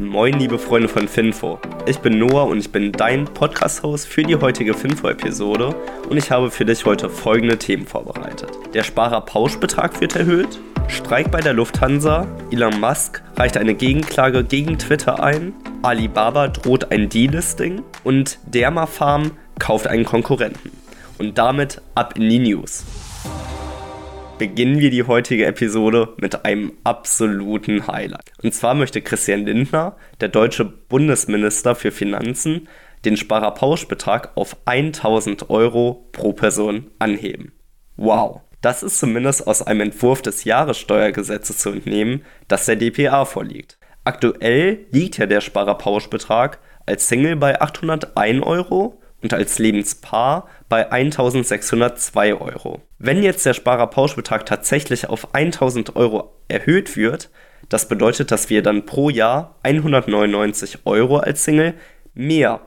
Moin, liebe Freunde von Finfo. Ich bin Noah und ich bin dein Podcast-Host für die heutige Finfo-Episode und ich habe für dich heute folgende Themen vorbereitet. Der Sparer-Pauschbetrag wird erhöht, Streik bei der Lufthansa, Elon Musk reicht eine Gegenklage gegen Twitter ein, Alibaba droht ein Delisting und Dermafarm kauft einen Konkurrenten. Und damit ab in die News beginnen wir die heutige Episode mit einem absoluten Highlight. Und zwar möchte Christian Lindner, der deutsche Bundesminister für Finanzen, den Sparerpauschbetrag auf 1000 Euro pro Person anheben. Wow. Das ist zumindest aus einem Entwurf des Jahressteuergesetzes zu entnehmen, das der DPA vorliegt. Aktuell liegt ja der Sparerpauschbetrag als Single bei 801 Euro und als Lebenspaar bei 1602 Euro. Wenn jetzt der Sparerpauschbetrag tatsächlich auf 1000 Euro erhöht wird, das bedeutet, dass wir dann pro Jahr 199 Euro als Single mehr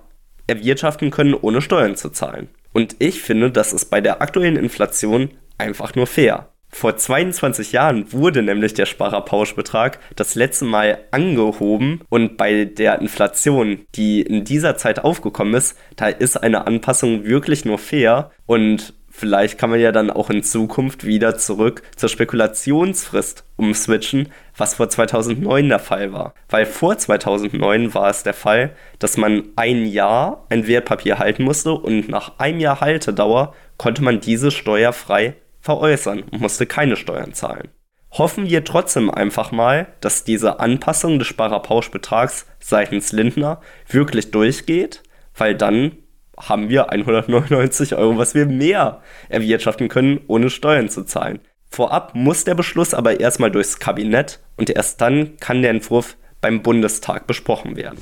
erwirtschaften können, ohne Steuern zu zahlen. Und ich finde, das ist bei der aktuellen Inflation einfach nur fair. Vor 22 Jahren wurde nämlich der Sparerpauschbetrag das letzte Mal angehoben und bei der Inflation, die in dieser Zeit aufgekommen ist, da ist eine Anpassung wirklich nur fair und vielleicht kann man ja dann auch in Zukunft wieder zurück zur Spekulationsfrist umswitchen, was vor 2009 der Fall war. Weil vor 2009 war es der Fall, dass man ein Jahr ein Wertpapier halten musste und nach einem Jahr Haltedauer konnte man diese steuerfrei veräußern und musste keine Steuern zahlen. Hoffen wir trotzdem einfach mal, dass diese Anpassung des Sparerpauschbetrags seitens Lindner wirklich durchgeht, weil dann haben wir 199 Euro, was wir mehr erwirtschaften können, ohne Steuern zu zahlen. Vorab muss der Beschluss aber erstmal durchs Kabinett und erst dann kann der Entwurf beim Bundestag besprochen werden.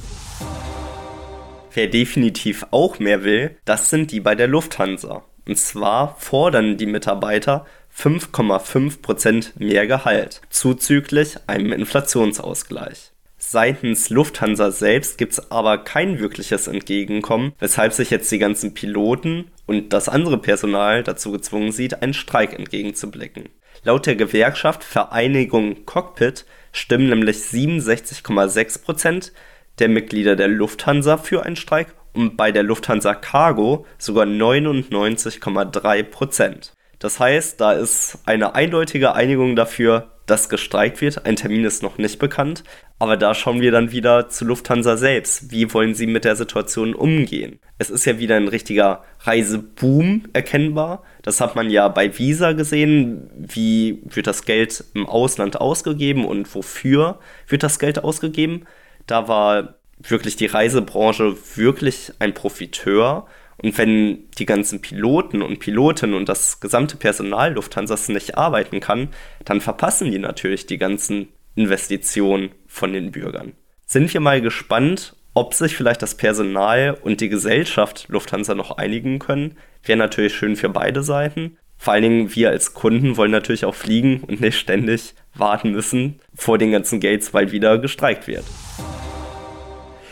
Wer definitiv auch mehr will, das sind die bei der Lufthansa. Und zwar fordern die Mitarbeiter 5,5% mehr Gehalt, zuzüglich einem Inflationsausgleich. Seitens Lufthansa selbst gibt es aber kein wirkliches Entgegenkommen, weshalb sich jetzt die ganzen Piloten und das andere Personal dazu gezwungen sieht, einen Streik entgegenzublicken. Laut der Gewerkschaft Vereinigung Cockpit stimmen nämlich 67,6% der Mitglieder der Lufthansa für einen Streik bei der Lufthansa Cargo sogar 99,3 Prozent. Das heißt, da ist eine eindeutige Einigung dafür, dass gestreikt wird. Ein Termin ist noch nicht bekannt. Aber da schauen wir dann wieder zu Lufthansa selbst. Wie wollen sie mit der Situation umgehen? Es ist ja wieder ein richtiger Reiseboom erkennbar. Das hat man ja bei Visa gesehen. Wie wird das Geld im Ausland ausgegeben und wofür wird das Geld ausgegeben? Da war wirklich die Reisebranche wirklich ein Profiteur. Und wenn die ganzen Piloten und Pilotinnen und das gesamte Personal Lufthansas nicht arbeiten kann, dann verpassen die natürlich die ganzen Investitionen von den Bürgern. Sind wir mal gespannt, ob sich vielleicht das Personal und die Gesellschaft Lufthansa noch einigen können. Wäre natürlich schön für beide Seiten. Vor allen Dingen wir als Kunden wollen natürlich auch fliegen und nicht ständig warten müssen vor den ganzen Gates, weil wieder gestreikt wird.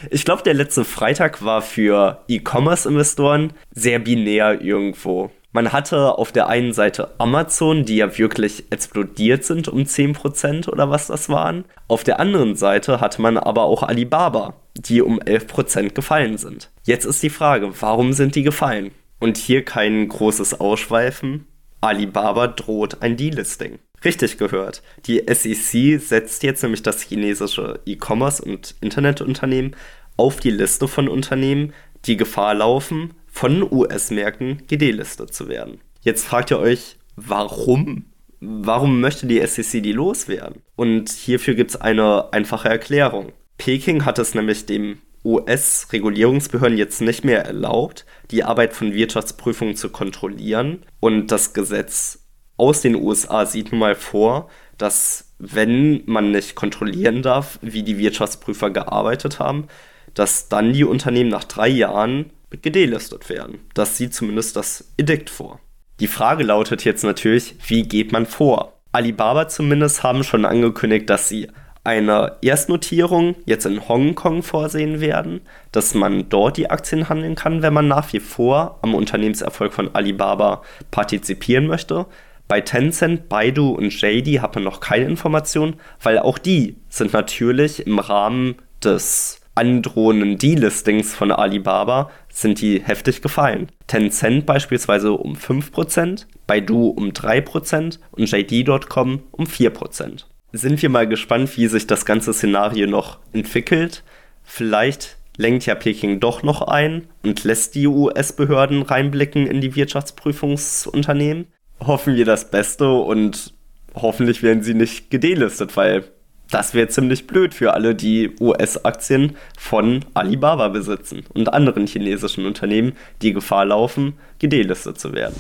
Ich glaube, der letzte Freitag war für E-Commerce-Investoren sehr binär irgendwo. Man hatte auf der einen Seite Amazon, die ja wirklich explodiert sind um 10% oder was das waren. Auf der anderen Seite hatte man aber auch Alibaba, die um 11% gefallen sind. Jetzt ist die Frage, warum sind die gefallen? Und hier kein großes Ausschweifen. Alibaba droht ein Delisting. Richtig gehört. Die SEC setzt jetzt nämlich das chinesische E-Commerce- und Internetunternehmen auf die Liste von Unternehmen, die Gefahr laufen, von US-Märkten gedelistet zu werden. Jetzt fragt ihr euch, warum? Warum möchte die SEC die loswerden? Und hierfür gibt es eine einfache Erklärung. Peking hat es nämlich dem US-Regulierungsbehörden jetzt nicht mehr erlaubt, die Arbeit von Wirtschaftsprüfungen zu kontrollieren. Und das Gesetz aus den USA sieht nun mal vor, dass wenn man nicht kontrollieren darf, wie die Wirtschaftsprüfer gearbeitet haben, dass dann die Unternehmen nach drei Jahren gedelistet werden. Das sieht zumindest das Edikt vor. Die Frage lautet jetzt natürlich, wie geht man vor? Alibaba zumindest haben schon angekündigt, dass sie eine Erstnotierung jetzt in Hongkong vorsehen werden, dass man dort die Aktien handeln kann, wenn man nach wie vor am Unternehmenserfolg von Alibaba partizipieren möchte. Bei Tencent, Baidu und JD hat man noch keine Informationen, weil auch die sind natürlich im Rahmen des androhenden Delistings von Alibaba sind die heftig gefallen. Tencent beispielsweise um 5%, Baidu um 3% und JD.com um 4%. Sind wir mal gespannt, wie sich das ganze Szenario noch entwickelt. Vielleicht lenkt ja Peking doch noch ein und lässt die US-Behörden reinblicken in die Wirtschaftsprüfungsunternehmen. Hoffen wir das Beste und hoffentlich werden sie nicht gedelistet, weil das wäre ziemlich blöd für alle, die US-Aktien von Alibaba besitzen und anderen chinesischen Unternehmen, die Gefahr laufen, gedelistet zu werden.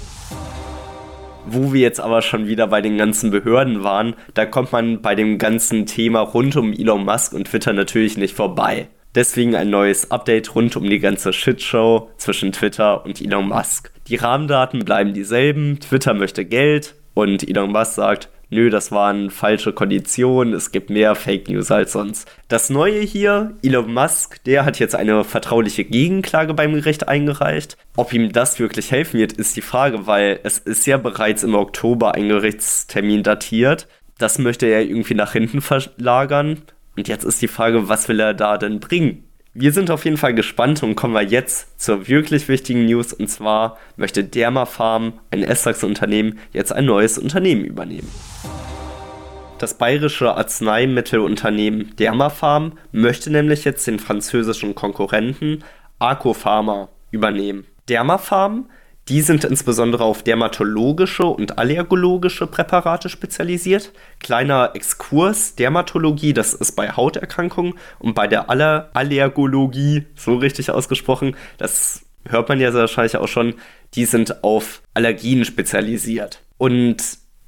Wo wir jetzt aber schon wieder bei den ganzen Behörden waren, da kommt man bei dem ganzen Thema rund um Elon Musk und Twitter natürlich nicht vorbei. Deswegen ein neues Update rund um die ganze Shitshow zwischen Twitter und Elon Musk. Die Rahmendaten bleiben dieselben, Twitter möchte Geld und Elon Musk sagt, nö, das waren falsche Konditionen, es gibt mehr Fake News als sonst. Das Neue hier, Elon Musk, der hat jetzt eine vertrauliche Gegenklage beim Gericht eingereicht. Ob ihm das wirklich helfen wird, ist die Frage, weil es ist ja bereits im Oktober ein Gerichtstermin datiert. Das möchte er irgendwie nach hinten verlagern. Und jetzt ist die Frage, was will er da denn bringen? Wir sind auf jeden Fall gespannt und kommen wir jetzt zur wirklich wichtigen News. Und zwar möchte Dermafarm, ein Essex-Unternehmen, jetzt ein neues Unternehmen übernehmen. Das bayerische Arzneimittelunternehmen Dermafarm möchte nämlich jetzt den französischen Konkurrenten Arcopharma übernehmen. Dermafarm die sind insbesondere auf dermatologische und allergologische Präparate spezialisiert. Kleiner Exkurs, Dermatologie, das ist bei Hauterkrankungen und bei der Aller Allergologie, so richtig ausgesprochen, das hört man ja wahrscheinlich auch schon, die sind auf Allergien spezialisiert. Und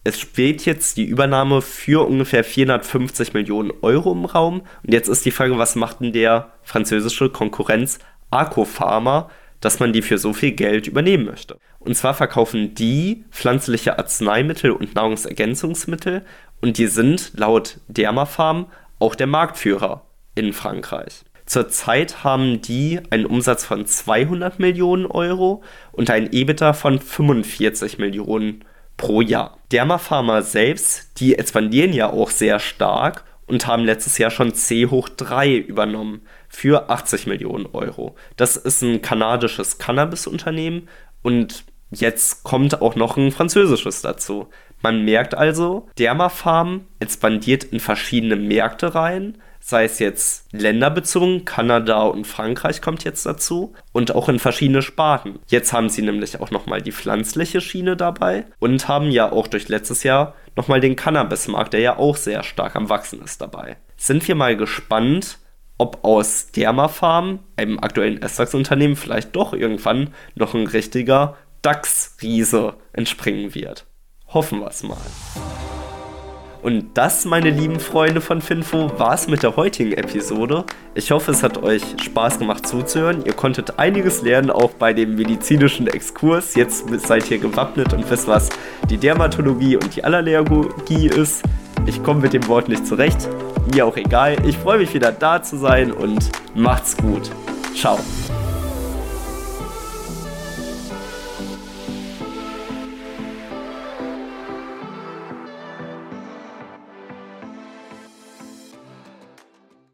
es steht jetzt die Übernahme für ungefähr 450 Millionen Euro im Raum. Und jetzt ist die Frage, was macht denn der französische Konkurrenz Arcopharma? Dass man die für so viel Geld übernehmen möchte. Und zwar verkaufen die pflanzliche Arzneimittel und Nahrungsergänzungsmittel und die sind laut Dermafarm auch der Marktführer in Frankreich. Zurzeit haben die einen Umsatz von 200 Millionen Euro und ein EBITDA von 45 Millionen pro Jahr. Dermapharma selbst, die expandieren ja auch sehr stark und haben letztes Jahr schon C hoch 3 übernommen für 80 Millionen Euro. Das ist ein kanadisches Cannabis-Unternehmen und jetzt kommt auch noch ein französisches dazu. Man merkt also, Dermafarm expandiert in verschiedene Märkte rein, sei es jetzt länderbezogen, Kanada und Frankreich kommt jetzt dazu und auch in verschiedene Sparten. Jetzt haben sie nämlich auch nochmal die pflanzliche Schiene dabei und haben ja auch durch letztes Jahr nochmal den Cannabismarkt, der ja auch sehr stark am Wachsen ist dabei. Sind wir mal gespannt, ob aus Dermafarm, einem aktuellen S-DAX-Unternehmen, vielleicht doch irgendwann noch ein richtiger DAX-Riese entspringen wird. Hoffen wir es mal. Und das, meine lieben Freunde von Finfo, war es mit der heutigen Episode. Ich hoffe, es hat euch Spaß gemacht zuzuhören. Ihr konntet einiges lernen, auch bei dem medizinischen Exkurs. Jetzt seid ihr gewappnet und wisst, was die Dermatologie und die Allergologie ist. Ich komme mit dem Wort nicht zurecht. Mir auch egal. Ich freue mich wieder da zu sein und macht's gut. Ciao.